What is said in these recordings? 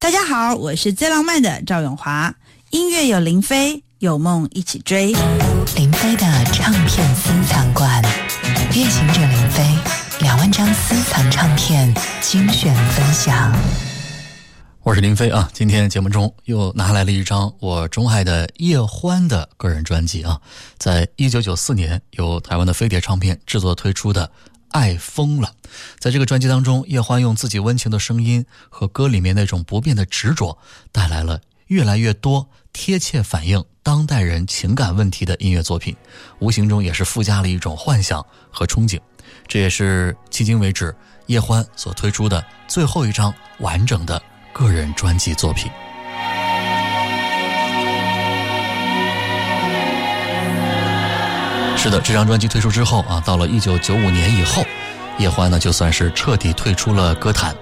大家好，我是最浪漫的赵永华。音乐有林飞，有梦一起追。林飞的唱片私藏馆，夜行者林飞两万张私藏唱片精选分享。我是林飞啊，今天节目中又拿来了一张我钟爱的叶欢的个人专辑啊，在一九九四年由台湾的飞碟唱片制作推出的《爱疯了》。在这个专辑当中，叶欢用自己温情的声音和歌里面那种不变的执着，带来了越来越多贴切反映当代人情感问题的音乐作品，无形中也是附加了一种幻想和憧憬。这也是迄今为止叶欢所推出的最后一张完整的个人专辑作品。是的，这张专辑推出之后啊，到了一九九五年以后，叶欢呢就算是彻底退出了歌坛，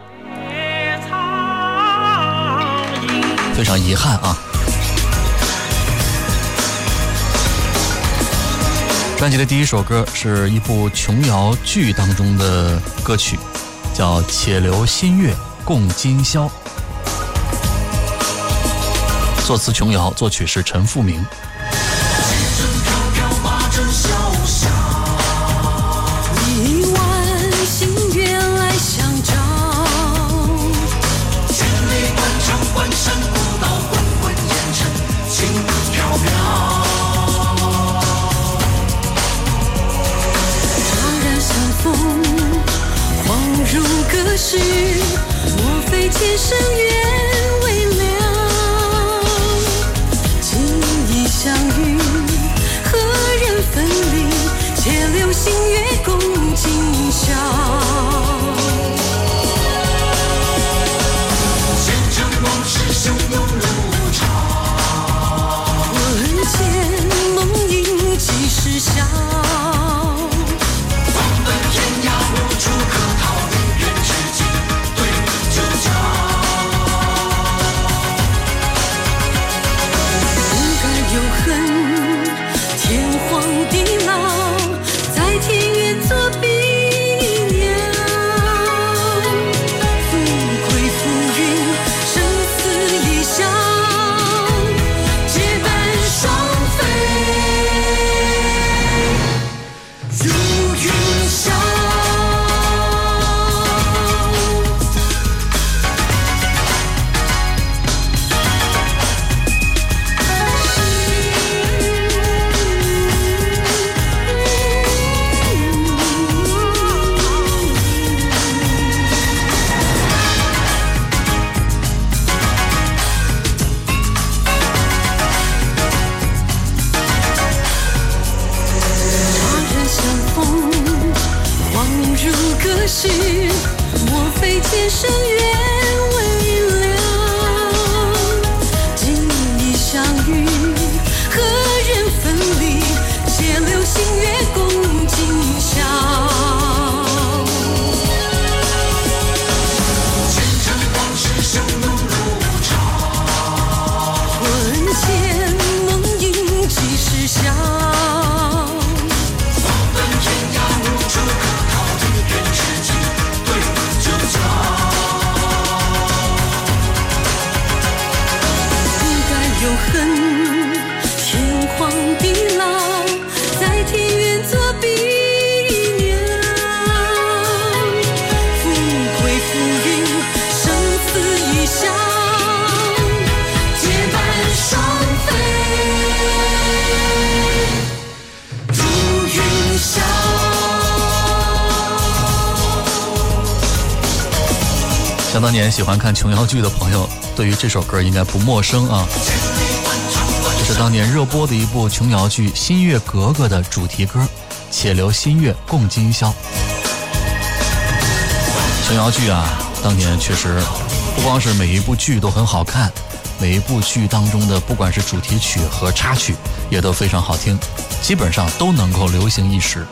非常遗憾啊。专辑的第一首歌是一部琼瑶剧当中的歌曲，叫《且留新月共今宵》，作词琼瑶，作曲是陈复明。恍如隔世，莫非前生缘未了？今已相遇，何人分离？且留星月共今宵。年喜欢看琼瑶剧的朋友，对于这首歌应该不陌生啊。这是当年热播的一部琼瑶剧《新月格格》的主题歌，《且留新月共今宵》。琼瑶剧啊，当年确实不光是每一部剧都很好看，每一部剧当中的不管是主题曲和插曲也都非常好听，基本上都能够流行一时。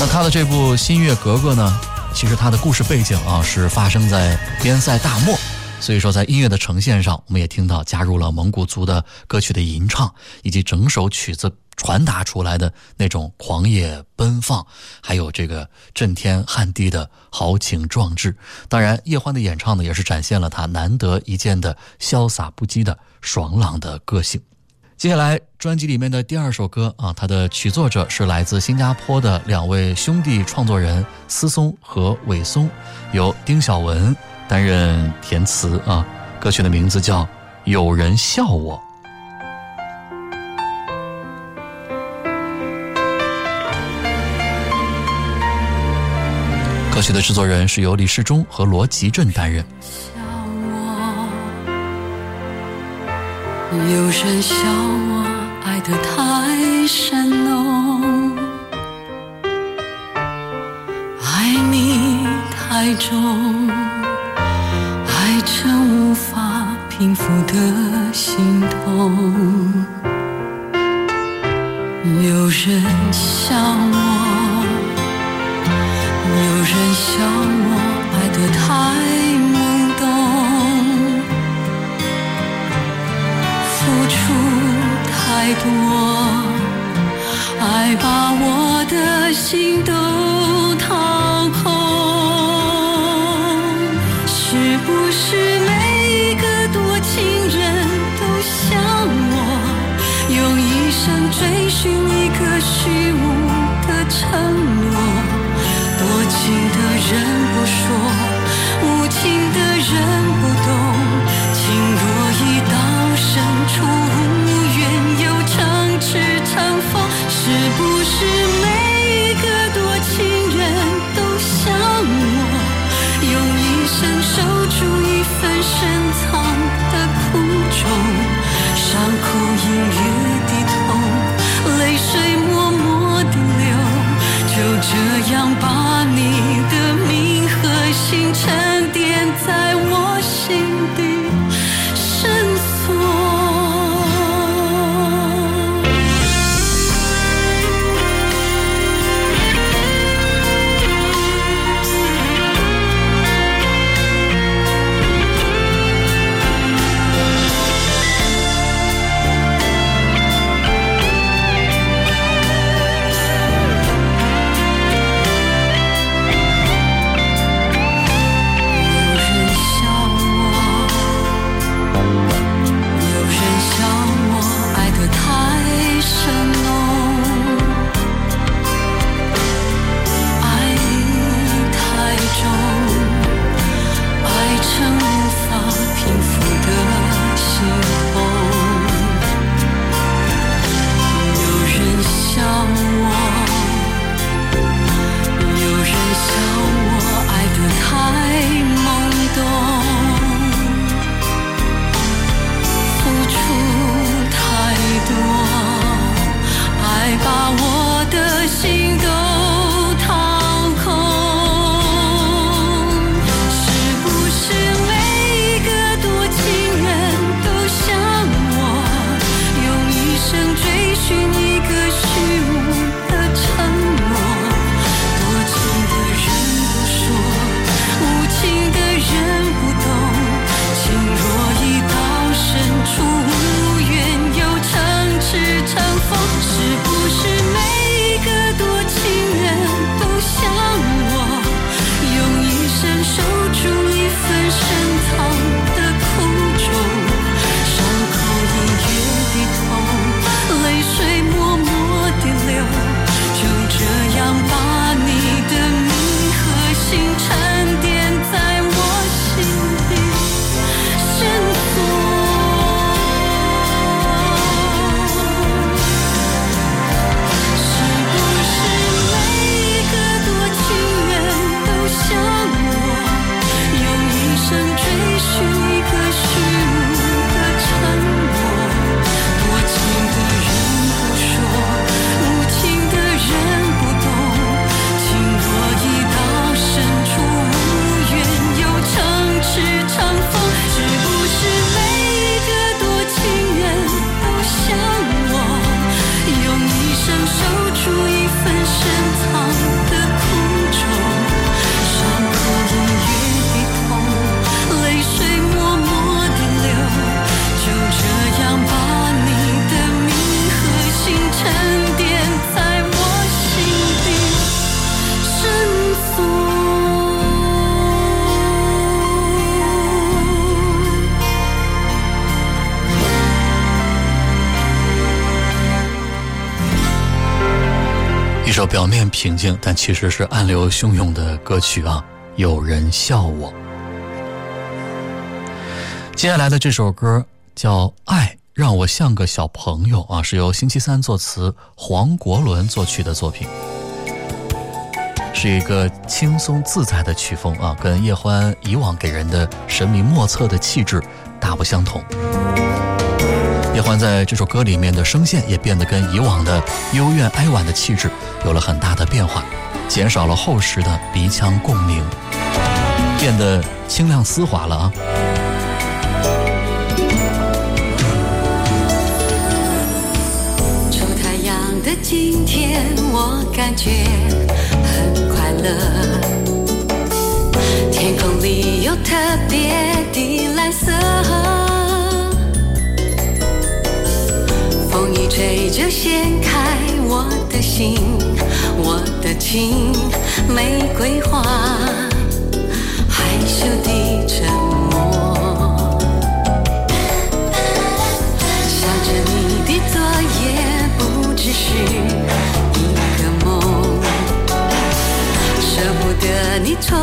那他的这部《新月格格》呢，其实它的故事背景啊是发生在边塞大漠，所以说，在音乐的呈现上，我们也听到加入了蒙古族的歌曲的吟唱，以及整首曲子传达出来的那种狂野奔放，还有这个震天撼地的豪情壮志。当然，叶欢的演唱呢，也是展现了他难得一见的潇洒不羁的爽朗的个性。接下来，专辑里面的第二首歌啊，它的曲作者是来自新加坡的两位兄弟创作人思松和伟松，由丁晓文。担任填词啊，歌曲的名字叫《有人笑我》。歌曲的制作人是由李世忠和罗吉镇担任。有人笑我爱得太深浓，爱你太重。爱成无法平复的心痛，有人笑我，有人笑我爱得太太多，爱把我的心都。掏把我表面平静，但其实是暗流汹涌的歌曲啊！有人笑我。接下来的这首歌叫《爱让我像个小朋友》啊，是由星期三作词、黄国伦作曲的作品，是一个轻松自在的曲风啊，跟叶欢以往给人的神秘莫测的气质大不相同。叶欢在这首歌里面的声线也变得跟以往的幽怨哀婉的气质有了很大的变化，减少了厚实的鼻腔共鸣，变得清亮丝滑了啊。出太阳的今天，我感觉很快乐。天空里有特别的蓝色，风一吹就掀开我的心，我的情，玫瑰花，害羞的沉默。想着你的昨夜不只是一个梦，舍不得你宠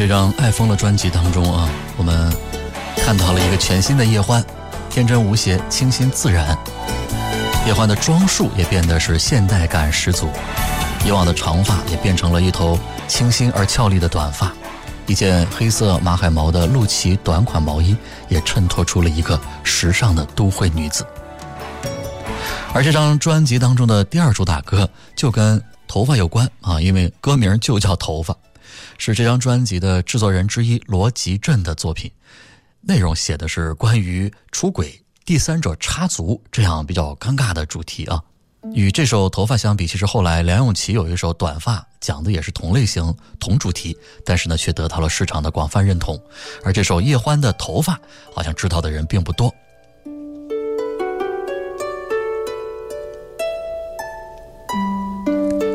这张《爱疯了》专辑当中啊，我们看到了一个全新的叶欢，天真无邪、清新自然。叶欢的装束也变得是现代感十足，以往的长发也变成了一头清新而俏丽的短发，一件黑色马海毛的露脐短款毛衣也衬托出了一个时尚的都会女子。而这张专辑当中的第二主打歌就跟头发有关啊，因为歌名就叫《头发》，是这张专辑的制作人之一罗吉镇的作品。内容写的是关于出轨第三者插足这样比较尴尬的主题啊。与这首头发相比其实后来梁咏琪有一首短发讲的也是同类型同主题但是呢却得到了市场的广泛认同。而这首叶欢的头发好像知道的人并不多。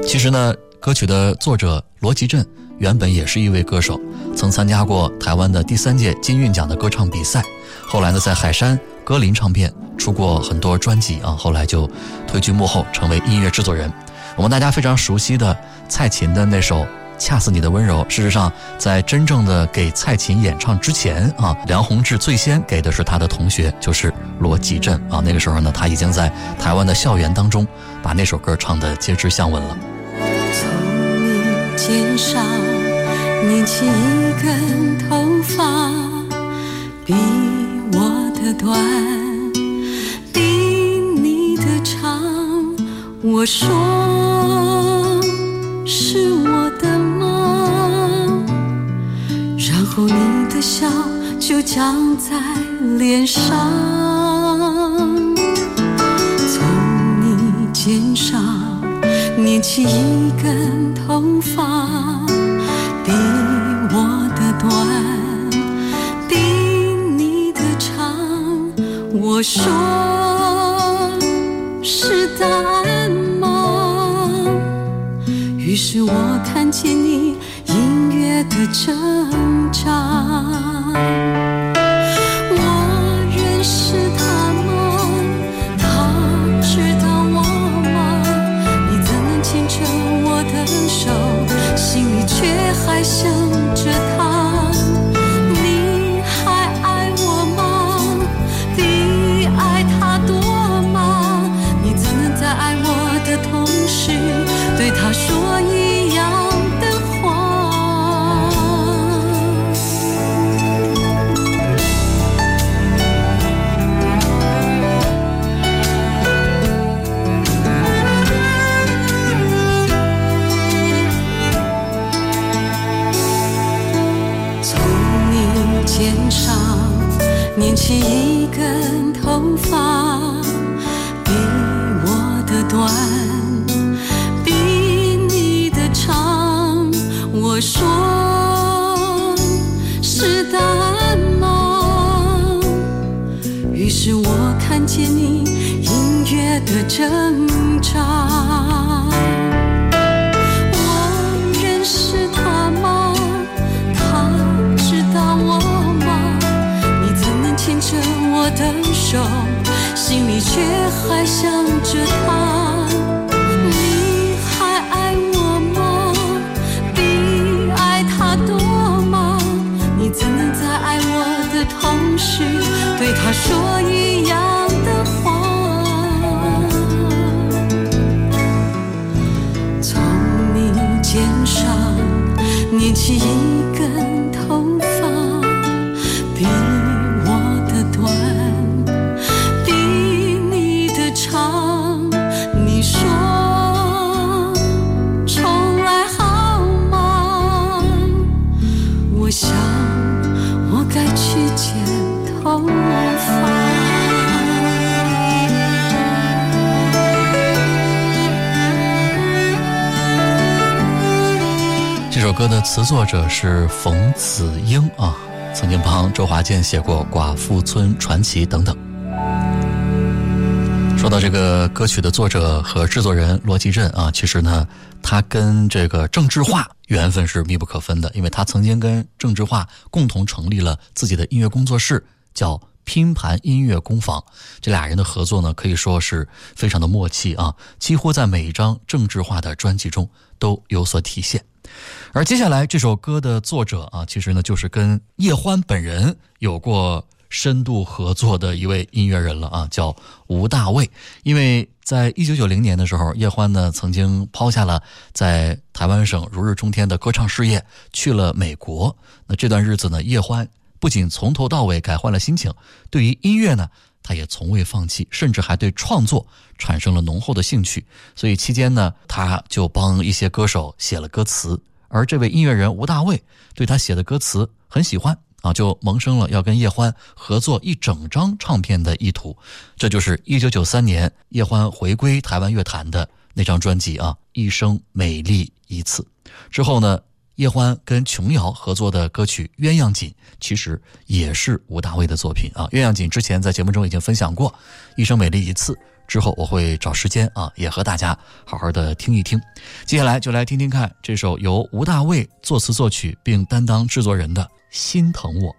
其实呢歌曲的作者罗吉镇原本也是一位歌手，曾参加过台湾的第三届金韵奖的歌唱比赛。后来呢，在海山歌林唱片出过很多专辑啊，后来就退居幕后，成为音乐制作人。我们大家非常熟悉的蔡琴的那首《恰似你的温柔》，事实上，在真正的给蔡琴演唱之前啊，梁宏志最先给的是他的同学，就是罗吉镇啊。那个时候呢，他已经在台湾的校园当中把那首歌唱得街知巷闻了。肩上捻起一根头发，比我的短，比你的长。我说是我的梦，然后你的笑就僵在脸上。从你肩上捻起一根头这我的手，心里却还想着他？你还爱我吗？比爱他多吗？你怎能在爱我的同时，对他说一样的话？从你肩上捻起歌的词作者是冯子英啊，曾经帮周华健写过《寡妇村传奇》等等。说到这个歌曲的作者和制作人罗吉镇啊，其实呢，他跟这个郑智化缘分是密不可分的，因为他曾经跟郑智化共同成立了自己的音乐工作室，叫拼盘音乐工坊。这俩人的合作呢，可以说是非常的默契啊，几乎在每一张政治化的专辑中都有所体现。而接下来这首歌的作者啊，其实呢就是跟叶欢本人有过深度合作的一位音乐人了啊，叫吴大卫。因为在一九九零年的时候，叶欢呢曾经抛下了在台湾省如日中天的歌唱事业，去了美国。那这段日子呢，叶欢不仅从头到尾改换了心情，对于音乐呢，他也从未放弃，甚至还对创作产生了浓厚的兴趣。所以期间呢，他就帮一些歌手写了歌词。而这位音乐人吴大卫对他写的歌词很喜欢啊，就萌生了要跟叶欢合作一整张唱片的意图。这就是一九九三年叶欢回归台湾乐坛的那张专辑啊，《一生美丽一次》之后呢，叶欢跟琼瑶合作的歌曲鸳鸯锦其实也是吴大卫的作品啊鸳鸯锦之前在节目中已经分享过一生美丽一次之后我会找时间啊也和大家好好的听一听。接下来就来听听看这首由吴大卫作词作曲并担当制作人的心疼我。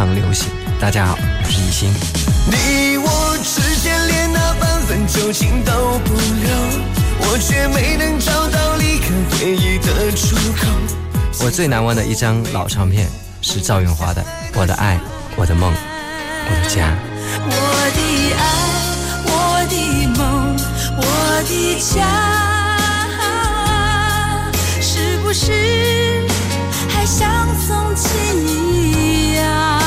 典，珍藏流行。大家好，我是艺兴。你我之间连那半分旧情都不留，我却没能找到离开回忆的出口。我最难忘的一张老唱片是赵咏华的《我的爱，我的梦，我的家》。我的爱，我的梦，我的家，是不是还像从前一样？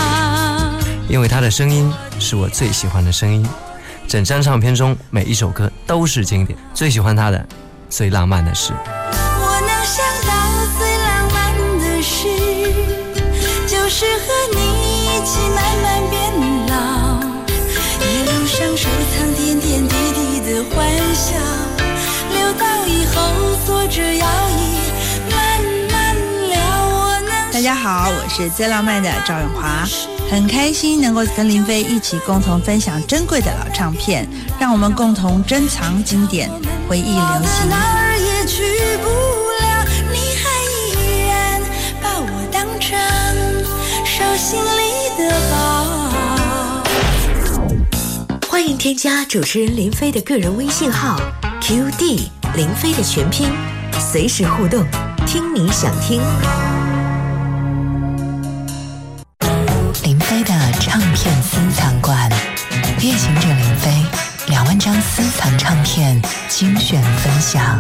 因为他的声音是我最喜欢的声音，整张唱片中每一首歌都是经典。最喜欢他的，最浪漫的事。我能想到最浪漫的事，就是和你一起慢慢变老，一路上收藏点点滴滴的欢笑，留到以后坐着摇椅慢慢聊。我能大家好，我是最浪漫的赵永华，很开心能够跟林飞一起共同分享珍贵的老唱片，让我们共同珍藏经典，回忆流行。哪儿也去不了，你还依然把我当成手心里的宝。欢迎添加主持人林飞的个人微信号 QD 林飞的全拼，随时互动，听你想听。片私藏馆，乐行者林飞两万张私藏唱片精选分享。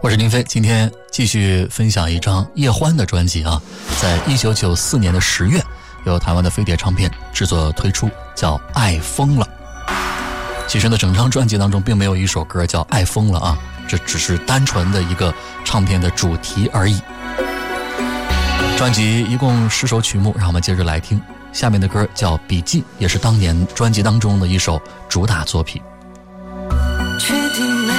我是林飞，今天继续分享一张叶欢的专辑啊，在一九九四年的十月，由台湾的飞碟唱片制作推出，叫《爱疯了》。其实呢，整张专辑当中并没有一首歌叫《爱疯了》啊，这只是单纯的一个唱片的主题而已。专辑一共十首曲目，让我们接着来听。下面的歌叫《笔记》，也是当年专辑当中的一首主打作品。确定没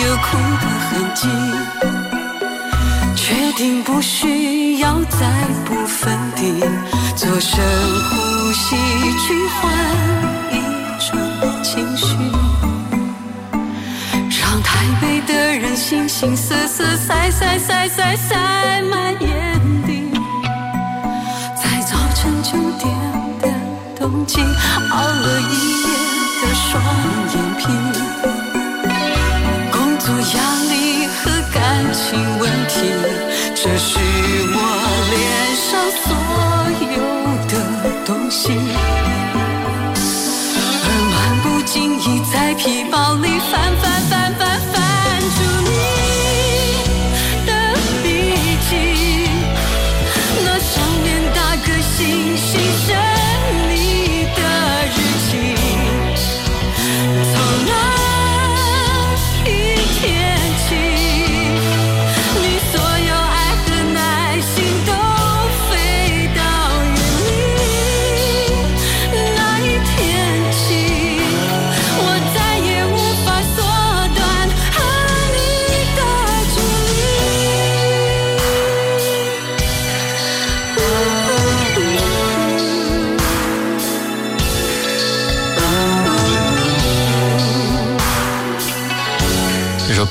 有哭的痕迹，确定不需要再补粉底，做深呼吸去换一种情绪，让台北的人形形色色塞塞塞塞塞满这是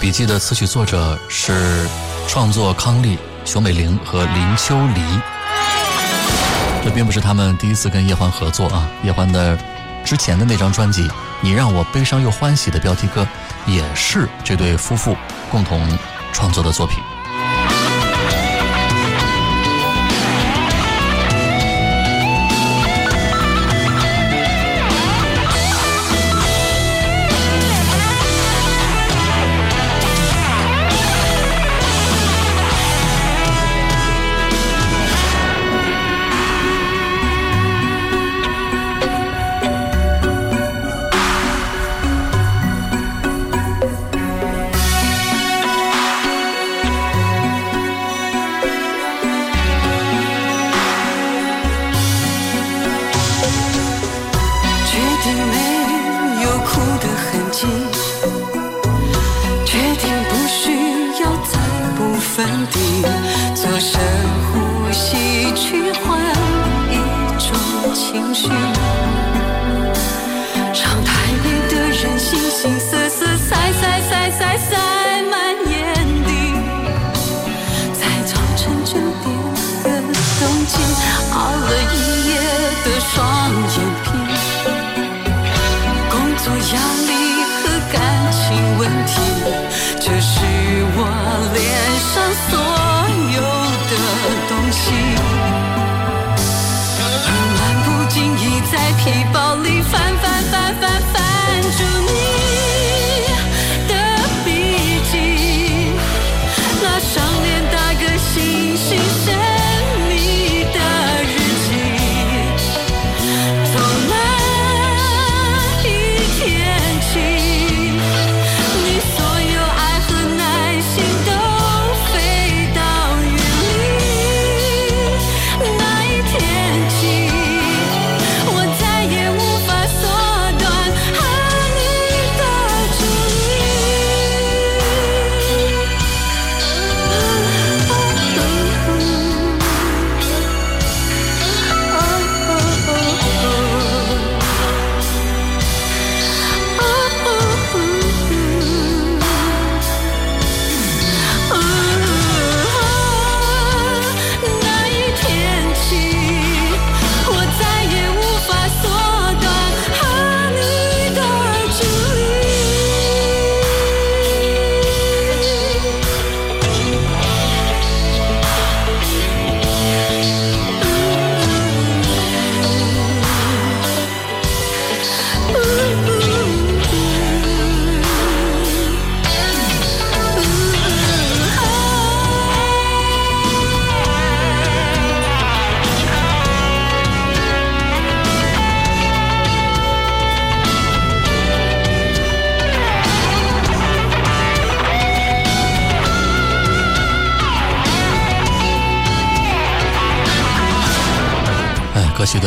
笔记的词曲作者是创作康利、熊美玲和林秋离。这并不是他们第一次跟叶欢合作啊，叶欢的之前的那张专辑《你让我悲伤又欢喜》的标题歌，也是这对夫妇共同创作的作品。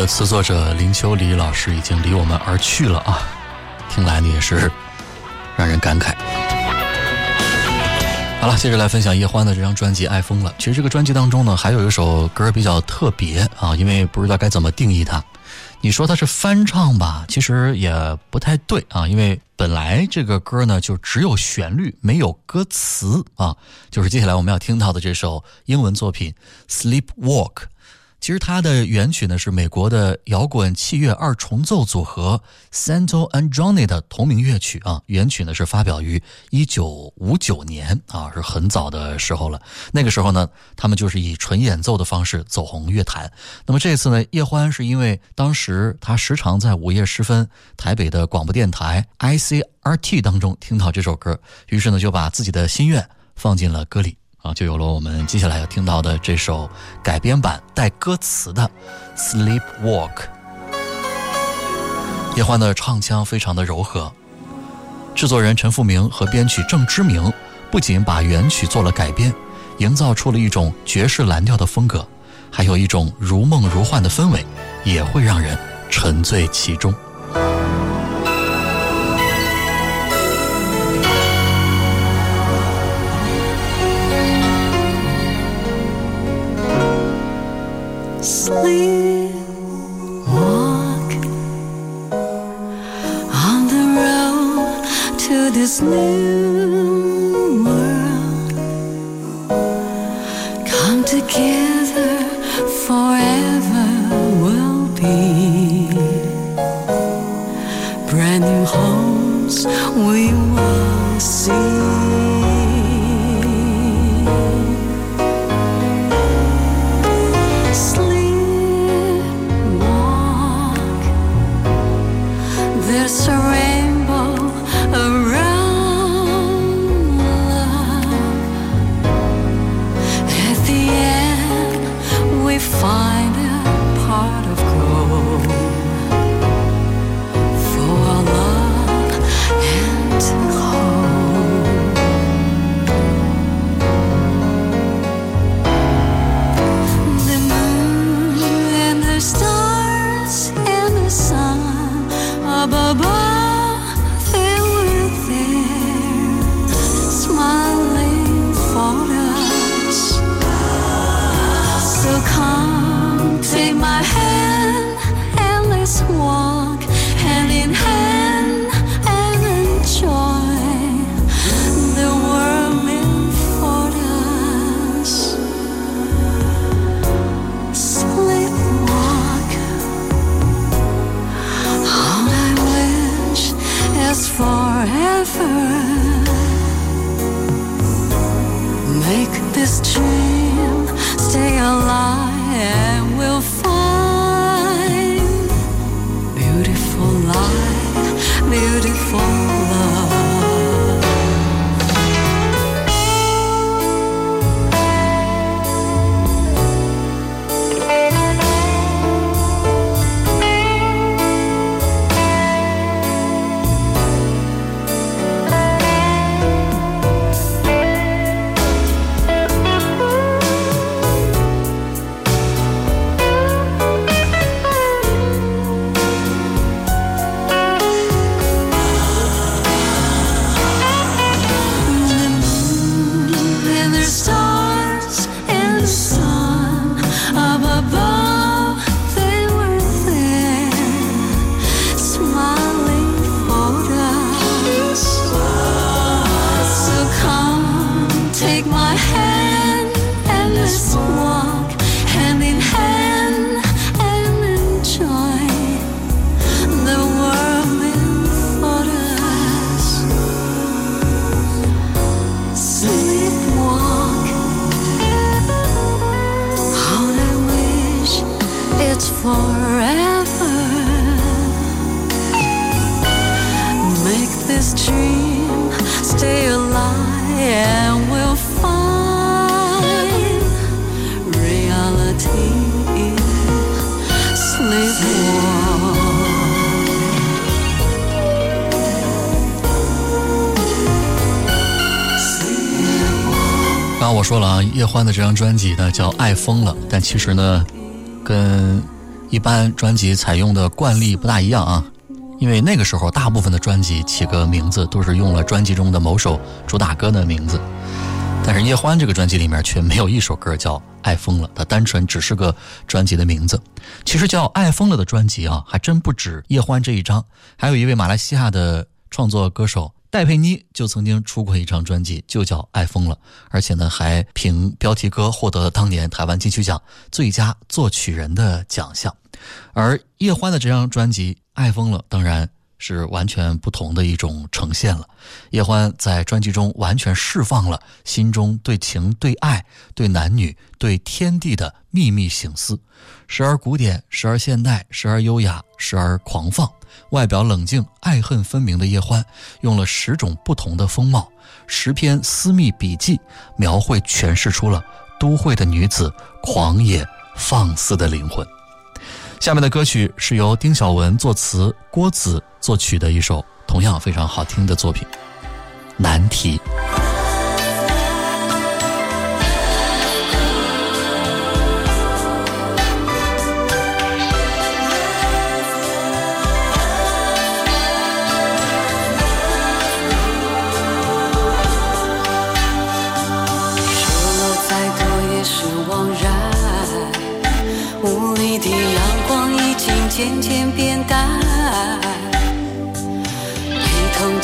的词作者林秋离老师已经离我们而去了啊，听来呢也是让人感慨。好了，接着来分享叶欢的这张专辑《爱疯了》。其实这个专辑当中呢，还有一首歌比较特别啊，因为不知道该怎么定义它。你说它是翻唱吧，其实也不太对啊，因为本来这个歌呢就只有旋律没有歌词啊，就是接下来我们要听到的这首英文作品《Sleepwalk》。其实它的原曲呢是美国的摇滚器乐二重奏组合 Santo and Johnny 的同名乐曲啊。原曲呢是发表于一九五九年啊，是很早的时候了。那个时候呢，他们就是以纯演奏的方式走红乐坛。那么这次呢，叶欢是因为当时他时常在午夜时分台北的广播电台 ICRT 当中听到这首歌，于是呢就把自己的心愿放进了歌里。啊，就有了我们接下来要听到的这首改编版带歌词的《Sleepwalk》。叶欢的唱腔非常的柔和，制作人陈复明和编曲郑之明不仅把原曲做了改编，营造出了一种爵士蓝调的风格，还有一种如梦如幻的氛围，也会让人沉醉其中。This new 欢的这张专辑呢叫《爱疯了》，但其实呢，跟一般专辑采用的惯例不大一样啊。因为那个时候大部分的专辑起个名字都是用了专辑中的某首主打歌的名字，但是叶欢这个专辑里面却没有一首歌叫《爱疯了》，它单纯只是个专辑的名字。其实叫《爱疯了》的专辑啊，还真不止叶欢这一张，还有一位马来西亚的创作歌手。戴佩妮就曾经出过一张专辑，就叫《爱疯了》，而且呢，还凭标题歌获得了当年台湾金曲奖最佳作曲人的奖项。而叶欢的这张专辑《爱疯了》，当然是完全不同的一种呈现了。叶欢在专辑中完全释放了心中对情、对爱、对男女、对天地的秘密醒思，时而古典，时而现代，时而优雅，时而狂放。外表冷静、爱恨分明的叶欢，用了十种不同的风貌，十篇私密笔记，描绘诠释出了都会的女子狂野放肆的灵魂。下面的歌曲是由丁晓文作词、郭子作曲的一首同样非常好听的作品，《难题》。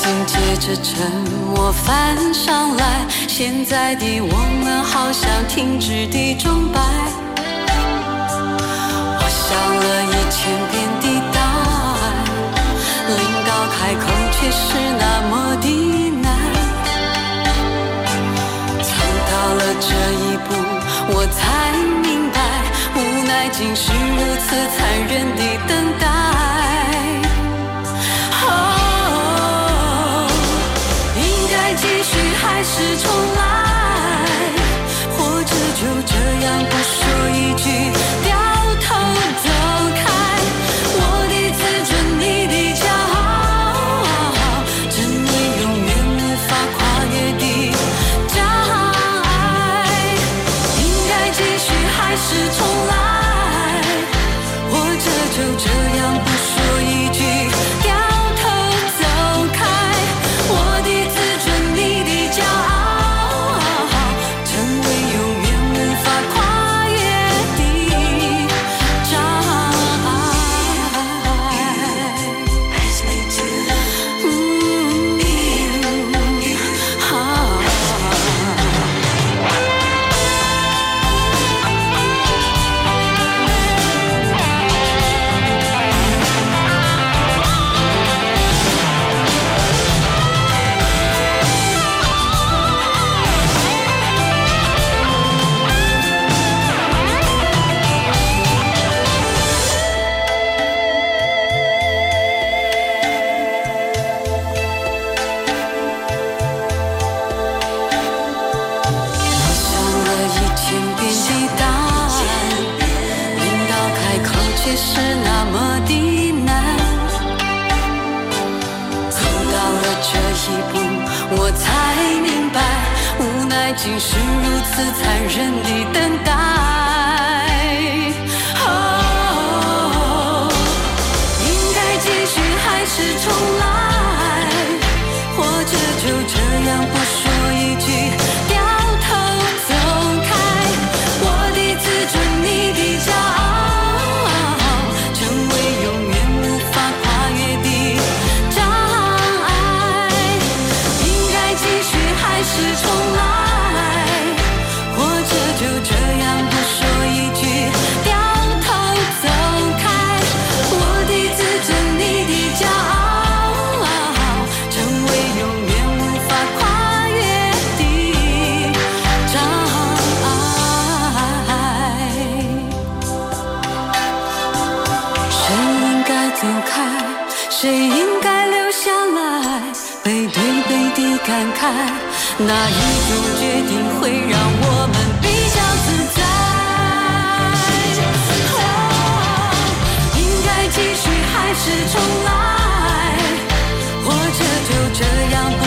紧接着沉默翻上来，现在的我们好像停止的钟摆。我想了一千遍的答案，临到开口却是那么的难。走到了这一步，我才明白，无奈竟是如此残忍的等待。是错。竟是如此残忍的等待。哦，应该继续还是重哪一种决定会让我们比较自在？哦，应该继续还是重来？或者就这样不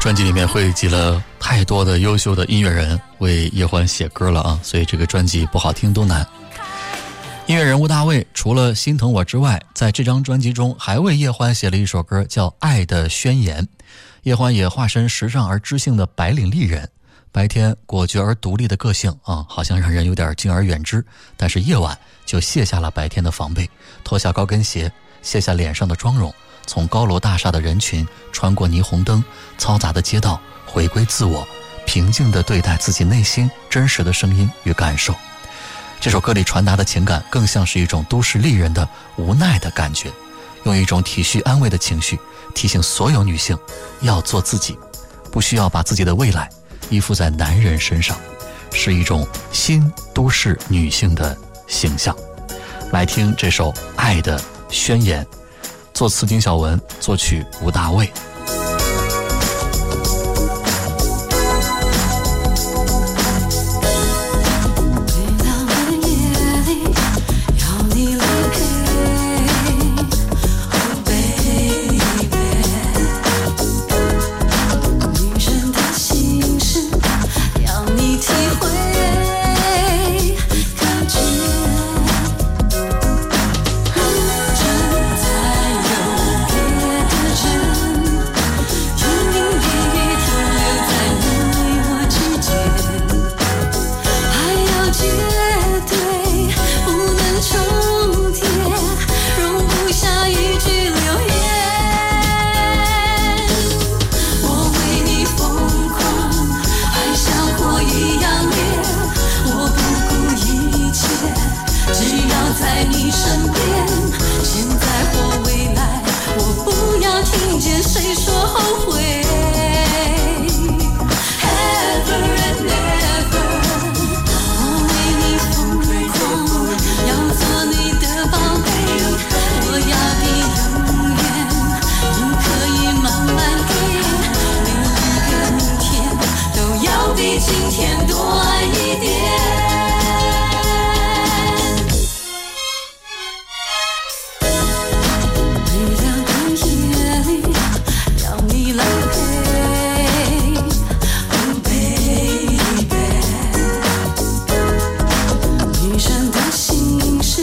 专辑里面汇集了太多的优秀的音乐人为叶欢写歌了啊，所以这个专辑不好听都难。音乐人吴大卫除了心疼我之外，在这张专辑中还为叶欢写了一首歌，叫《爱的宣言》。叶欢也化身时尚而知性的白领丽人，白天果决而独立的个性啊，好像让人有点敬而远之。但是夜晚就卸下了白天的防备，脱下高跟鞋，卸下脸上的妆容，从高楼大厦的人群，穿过霓虹灯，嘈杂的街道，回归自我，平静地对待自己内心真实的声音与感受。这首歌里传达的情感，更像是一种都市丽人的无奈的感觉，用一种体恤安慰的情绪，提醒所有女性要做自己，不需要把自己的未来依附在男人身上，是一种新都市女性的形象。来听这首《爱的宣言》，作词丁晓文，作曲吴大卫。心事，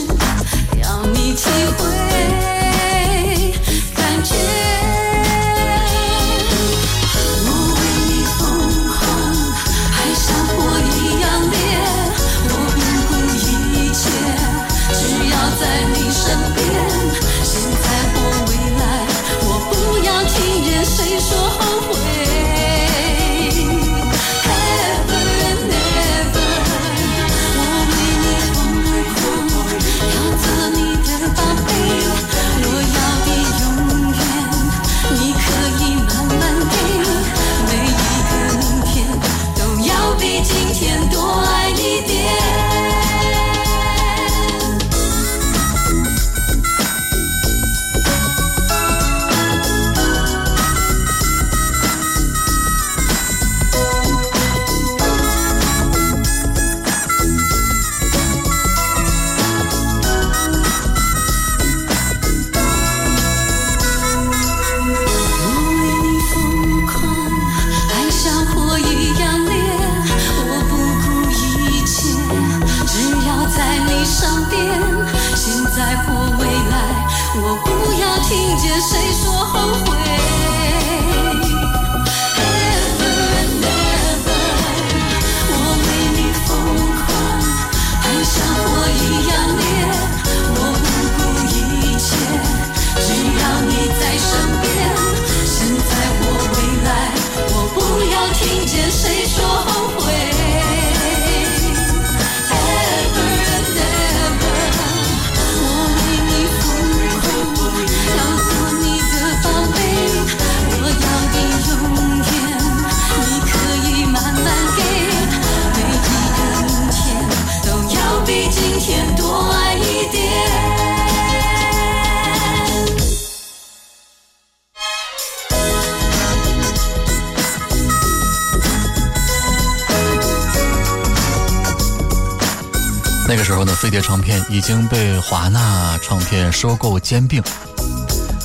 唱片已经被华纳唱片收购兼并，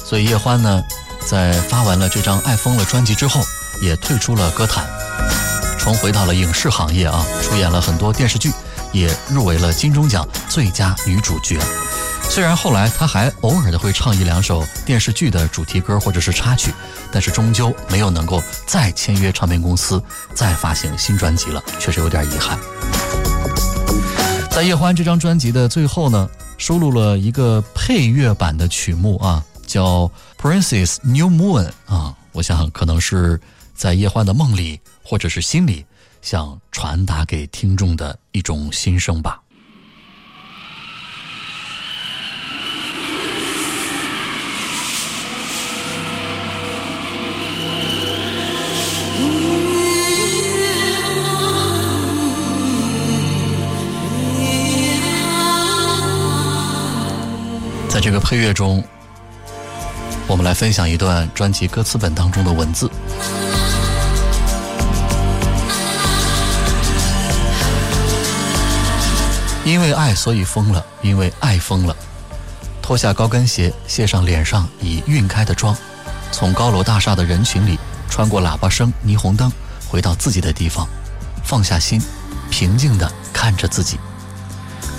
所以叶欢呢，在发完了这张《爱疯了》专辑之后，也退出了歌坛，重回到了影视行业啊，出演了很多电视剧，也入围了金钟奖最佳女主角。虽然后来她还偶尔的会唱一两首电视剧的主题歌或者是插曲，但是终究没有能够再签约唱片公司，再发行新专辑了，确实有点遗憾。在叶欢这张专辑的最后呢，收录了一个配乐版的曲目啊，叫《Princess New Moon》啊，我想可能是在叶欢的梦里或者是心里，想传达给听众的一种心声吧。这个配乐中，我们来分享一段专辑歌词本当中的文字。因为爱，所以疯了；因为爱疯了。脱下高跟鞋，卸上脸上已晕开的妆，从高楼大厦的人群里穿过喇叭声、霓虹灯，回到自己的地方，放下心，平静地看着自己。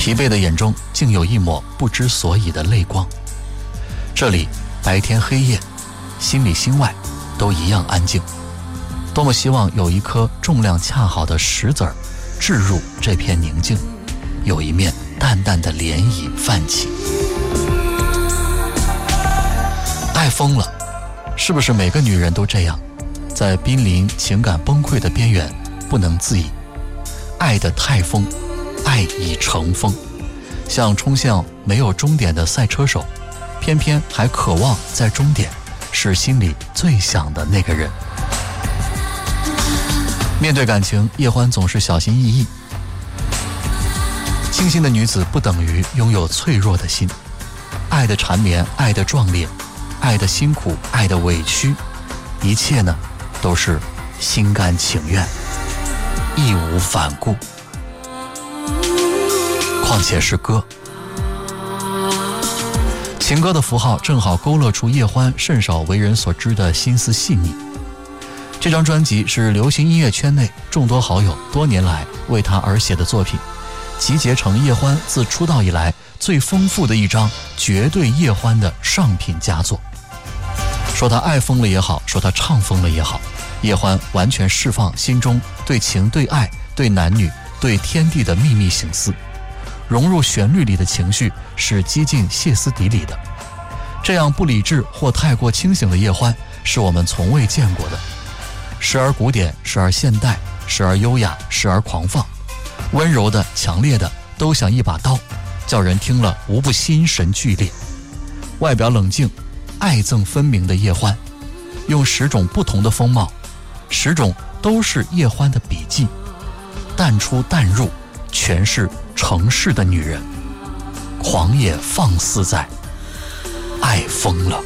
疲惫的眼中竟有一抹不知所以的泪光。这里白天黑夜，心里心外都一样安静。多么希望有一颗重量恰好的石子儿，置入这片宁静，有一面淡淡的涟漪泛起。爱疯了，是不是每个女人都这样，在濒临情感崩溃的边缘，不能自已，爱得太疯。爱已成风，像冲向没有终点的赛车手，偏偏还渴望在终点是心里最想的那个人。面对感情，叶欢总是小心翼翼。清新的女子不等于拥有脆弱的心，爱的缠绵，爱的壮烈，爱的辛苦，爱的委屈，一切呢，都是心甘情愿，义无反顾。况且是歌，情歌的符号正好勾勒出叶欢甚少为人所知的心思细腻。这张专辑是流行音乐圈内众多好友多年来为他而写的作品，集结成叶欢自出道以来最丰富的一张绝对叶欢的上品佳作。说他爱疯了也好，说他唱疯了也好，叶欢完全释放心中对情、对爱、对男女、对天地的秘密心思。融入旋律里的情绪是几近歇斯底里的，这样不理智或太过清醒的叶欢是我们从未见过的，时而古典，时而现代，时而优雅，时而狂放，温柔的、强烈的，都像一把刀，叫人听了无不心神剧烈。外表冷静，爱憎分明的叶欢，用十种不同的风貌，十种都是叶欢的笔记，淡出淡入，全是。城市的女人，狂野放肆在，爱疯了。